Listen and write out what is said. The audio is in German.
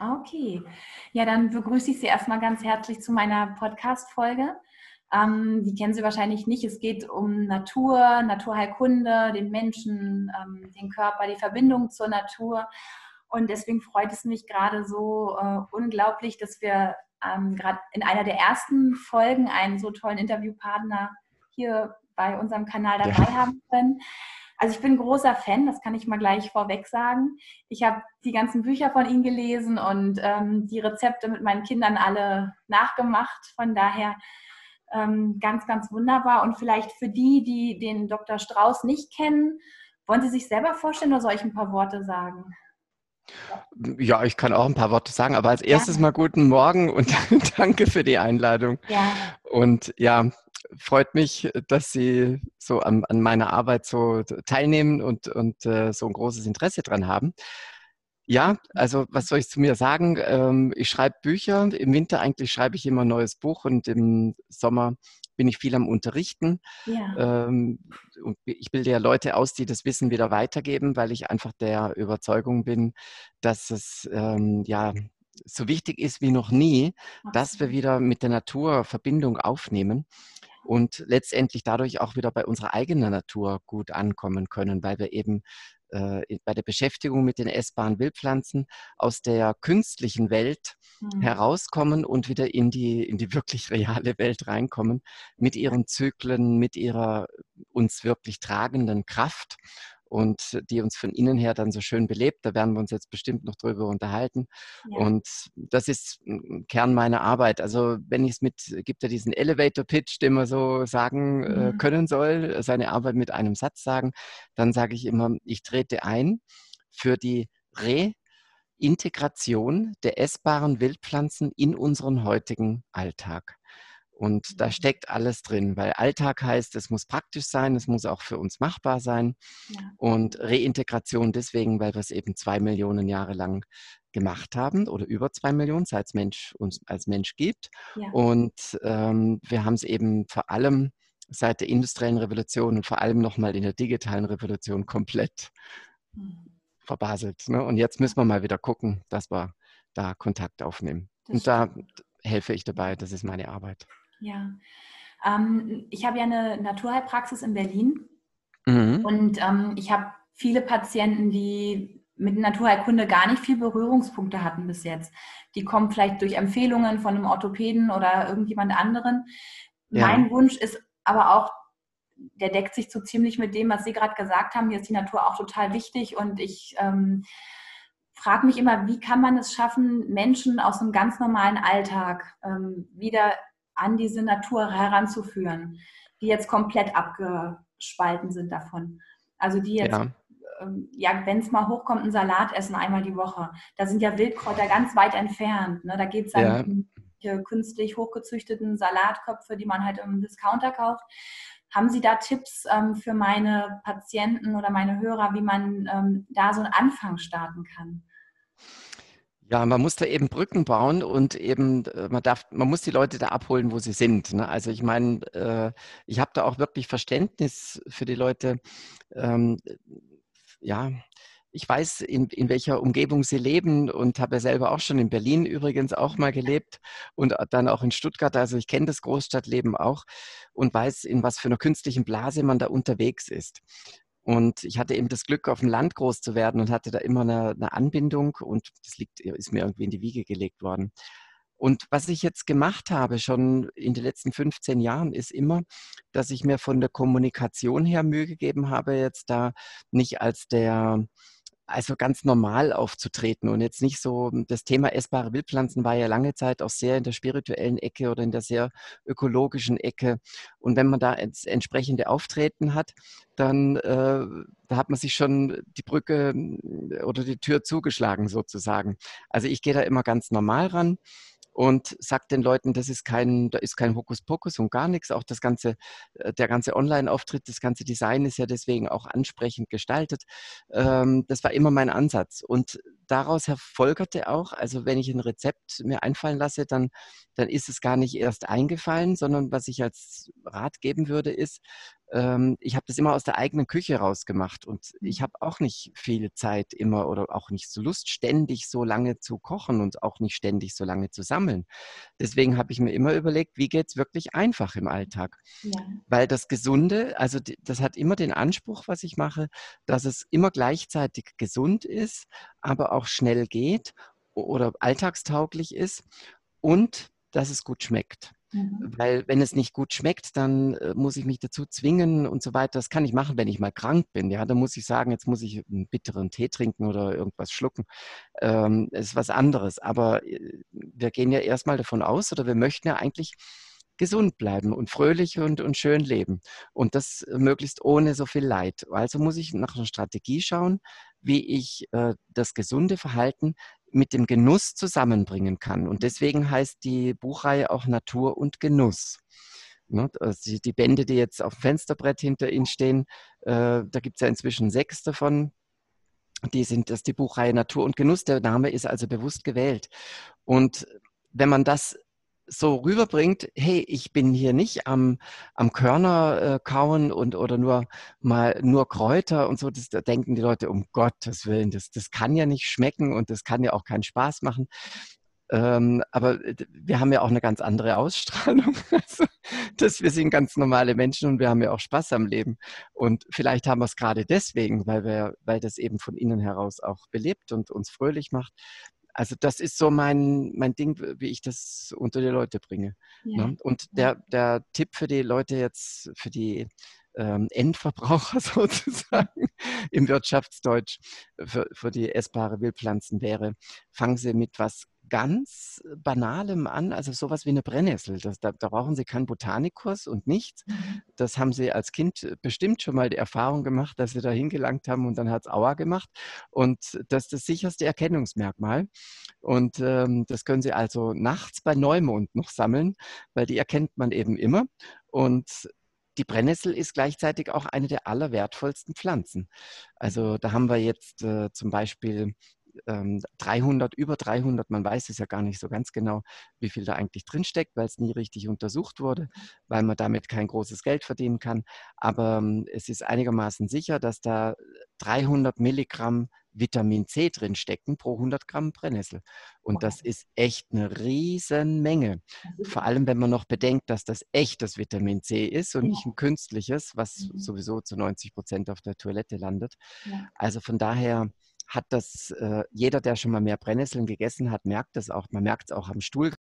Okay. Ja, dann begrüße ich Sie erstmal ganz herzlich zu meiner Podcast-Folge. Ähm, die kennen Sie wahrscheinlich nicht. Es geht um Natur, Naturheilkunde, den Menschen, ähm, den Körper, die Verbindung zur Natur. Und deswegen freut es mich gerade so äh, unglaublich, dass wir ähm, gerade in einer der ersten Folgen einen so tollen Interviewpartner hier bei unserem Kanal dabei ja. haben können. Also ich bin großer Fan, das kann ich mal gleich vorweg sagen. Ich habe die ganzen Bücher von ihm gelesen und ähm, die Rezepte mit meinen Kindern alle nachgemacht. Von daher ähm, ganz, ganz wunderbar. Und vielleicht für die, die den Dr. Strauß nicht kennen, wollen Sie sich selber vorstellen oder soll ich ein paar Worte sagen? Ja, ich kann auch ein paar Worte sagen, aber als erstes ja. mal guten Morgen und danke für die Einladung. Ja. Und ja, freut mich, dass Sie so an, an meiner Arbeit so teilnehmen und, und äh, so ein großes Interesse dran haben. Ja, also was soll ich zu mir sagen? Ähm, ich schreibe Bücher. Im Winter eigentlich schreibe ich immer ein neues Buch und im Sommer bin ich viel am Unterrichten. Ja. Ähm, und ich bilde ja Leute aus, die das Wissen wieder weitergeben, weil ich einfach der Überzeugung bin, dass es ähm, ja so wichtig ist wie noch nie, dass wir wieder mit der Natur Verbindung aufnehmen und letztendlich dadurch auch wieder bei unserer eigenen Natur gut ankommen können, weil wir eben äh, bei der Beschäftigung mit den essbaren Wildpflanzen aus der künstlichen Welt mhm. herauskommen und wieder in die, in die wirklich reale Welt reinkommen, mit ihren Zyklen, mit ihrer uns wirklich tragenden Kraft und die uns von innen her dann so schön belebt. Da werden wir uns jetzt bestimmt noch drüber unterhalten. Ja. Und das ist Kern meiner Arbeit. Also wenn ich es mit, gibt ja diesen Elevator Pitch, den man so sagen äh, mhm. können soll, seine Arbeit mit einem Satz sagen, dann sage ich immer, ich trete ein für die Reintegration der essbaren Wildpflanzen in unseren heutigen Alltag. Und da mhm. steckt alles drin, weil Alltag heißt, es muss praktisch sein, es muss auch für uns machbar sein. Ja. Und Reintegration deswegen, weil wir es eben zwei Millionen Jahre lang gemacht haben oder über zwei Millionen, seit es Mensch uns als Mensch gibt. Ja. Und ähm, wir haben es eben vor allem seit der industriellen Revolution und vor allem nochmal in der digitalen Revolution komplett mhm. verbaselt. Ne? Und jetzt müssen wir mal wieder gucken, dass wir da Kontakt aufnehmen. Das und da helfe ich dabei, das ist meine Arbeit. Ja, ähm, ich habe ja eine Naturheilpraxis in Berlin mhm. und ähm, ich habe viele Patienten, die mit Naturheilkunde gar nicht viel Berührungspunkte hatten bis jetzt. Die kommen vielleicht durch Empfehlungen von einem Orthopäden oder irgendjemand anderen. Ja. Mein Wunsch ist aber auch, der deckt sich so ziemlich mit dem, was Sie gerade gesagt haben. Mir ist die Natur auch total wichtig und ich ähm, frage mich immer, wie kann man es schaffen, Menschen aus einem ganz normalen Alltag ähm, wieder an diese Natur heranzuführen, die jetzt komplett abgespalten sind davon. Also die jetzt, ja, ähm, ja wenn es mal hochkommt, einen Salat essen einmal die Woche. Da sind ja Wildkräuter ganz weit entfernt. Ne? Da geht es dann ja. um künstlich hochgezüchteten Salatköpfe, die man halt im Discounter kauft. Haben Sie da Tipps ähm, für meine Patienten oder meine Hörer, wie man ähm, da so einen Anfang starten kann? Ja, man muss da eben Brücken bauen und eben, äh, man darf, man muss die Leute da abholen, wo sie sind. Ne? Also ich meine, äh, ich habe da auch wirklich Verständnis für die Leute. Ähm, ja, ich weiß, in, in welcher Umgebung sie leben und habe ja selber auch schon in Berlin übrigens auch mal gelebt und dann auch in Stuttgart. Also ich kenne das Großstadtleben auch und weiß, in was für einer künstlichen Blase man da unterwegs ist. Und ich hatte eben das Glück, auf dem Land groß zu werden und hatte da immer eine, eine Anbindung und das liegt, ist mir irgendwie in die Wiege gelegt worden. Und was ich jetzt gemacht habe, schon in den letzten 15 Jahren, ist immer, dass ich mir von der Kommunikation her Mühe gegeben habe, jetzt da nicht als der also ganz normal aufzutreten und jetzt nicht so, das Thema essbare Wildpflanzen war ja lange Zeit auch sehr in der spirituellen Ecke oder in der sehr ökologischen Ecke. Und wenn man da entsprechende Auftreten hat, dann äh, da hat man sich schon die Brücke oder die Tür zugeschlagen sozusagen. Also ich gehe da immer ganz normal ran und sagt den Leuten, das ist kein, da ist kein Hokuspokus und gar nichts. Auch das ganze, äh, der ganze Online-Auftritt, das ganze Design ist ja deswegen auch ansprechend gestaltet. Ähm, das war immer mein Ansatz. Und daraus herfolgerte auch, also wenn ich ein Rezept mir einfallen lasse, dann, dann ist es gar nicht erst eingefallen, sondern was ich als Rat geben würde, ist, ähm, ich habe das immer aus der eigenen Küche rausgemacht und ich mhm. habe auch nicht viel Zeit immer oder auch nicht so Lust, ständig so lange zu kochen und auch nicht ständig so lange zu sammeln. Deswegen habe ich mir immer überlegt, wie geht es wirklich einfach im Alltag? Ja. Weil das Gesunde, also das hat immer den Anspruch, was ich mache, dass es immer gleichzeitig gesund ist, aber auch schnell geht oder alltagstauglich ist und dass es gut schmeckt. Mhm. Weil wenn es nicht gut schmeckt, dann äh, muss ich mich dazu zwingen und so weiter. Das kann ich machen, wenn ich mal krank bin. Ja, dann muss ich sagen, jetzt muss ich einen bitteren Tee trinken oder irgendwas schlucken. Ähm, ist was anderes. Aber äh, wir gehen ja erstmal davon aus oder wir möchten ja eigentlich gesund bleiben und fröhlich und, und schön leben. Und das möglichst ohne so viel Leid. Also muss ich nach einer Strategie schauen, wie ich äh, das gesunde Verhalten mit dem Genuss zusammenbringen kann. Und deswegen heißt die Buchreihe auch Natur und Genuss. Ne, die Bände, die jetzt auf dem Fensterbrett hinter Ihnen stehen, äh, da gibt es ja inzwischen sechs davon. Die sind, das die Buchreihe Natur und Genuss. Der Name ist also bewusst gewählt. Und wenn man das so rüberbringt, hey, ich bin hier nicht am, am Körner äh, kauen und oder nur mal nur Kräuter und so, das, da denken die Leute, um Gottes Willen, das, das kann ja nicht schmecken und das kann ja auch keinen Spaß machen. Ähm, aber wir haben ja auch eine ganz andere Ausstrahlung. Also, dass wir sind ganz normale Menschen und wir haben ja auch Spaß am Leben. Und vielleicht haben wir es gerade deswegen, weil wir, weil das eben von innen heraus auch belebt und uns fröhlich macht, also das ist so mein, mein Ding, wie ich das unter die Leute bringe. Ja. Ne? Und der, der Tipp für die Leute jetzt, für die ähm, Endverbraucher sozusagen im Wirtschaftsdeutsch, für, für die essbare Wildpflanzen wäre, fangen Sie mit was ganz Banalem an, also sowas wie eine Brennnessel. Das, da, da, brauchen Sie keinen Botanikkurs und nichts. Mhm. Das haben Sie als Kind bestimmt schon mal die Erfahrung gemacht, dass Sie da hingelangt haben und dann hat es Aua gemacht. Und das ist das sicherste Erkennungsmerkmal. Und ähm, das können Sie also nachts bei Neumond noch sammeln, weil die erkennt man eben immer. Und die Brennnessel ist gleichzeitig auch eine der allerwertvollsten Pflanzen. Also da haben wir jetzt äh, zum Beispiel 300, ähm, über 300, man weiß es ja gar nicht so ganz genau, wie viel da eigentlich drinsteckt, weil es nie richtig untersucht wurde, weil man damit kein großes Geld verdienen kann. Aber ähm, es ist einigermaßen sicher, dass da 300 Milligramm Vitamin C drinstecken pro 100 Gramm Brennnessel. Und das ist echt eine Riesenmenge. Vor allem, wenn man noch bedenkt, dass das echtes Vitamin C ist und nicht ein künstliches, was mhm. sowieso zu 90 Prozent auf der Toilette landet. Also von daher hat das, äh, jeder, der schon mal mehr Brennnesseln gegessen hat, merkt das auch. Man merkt es auch am Stuhl.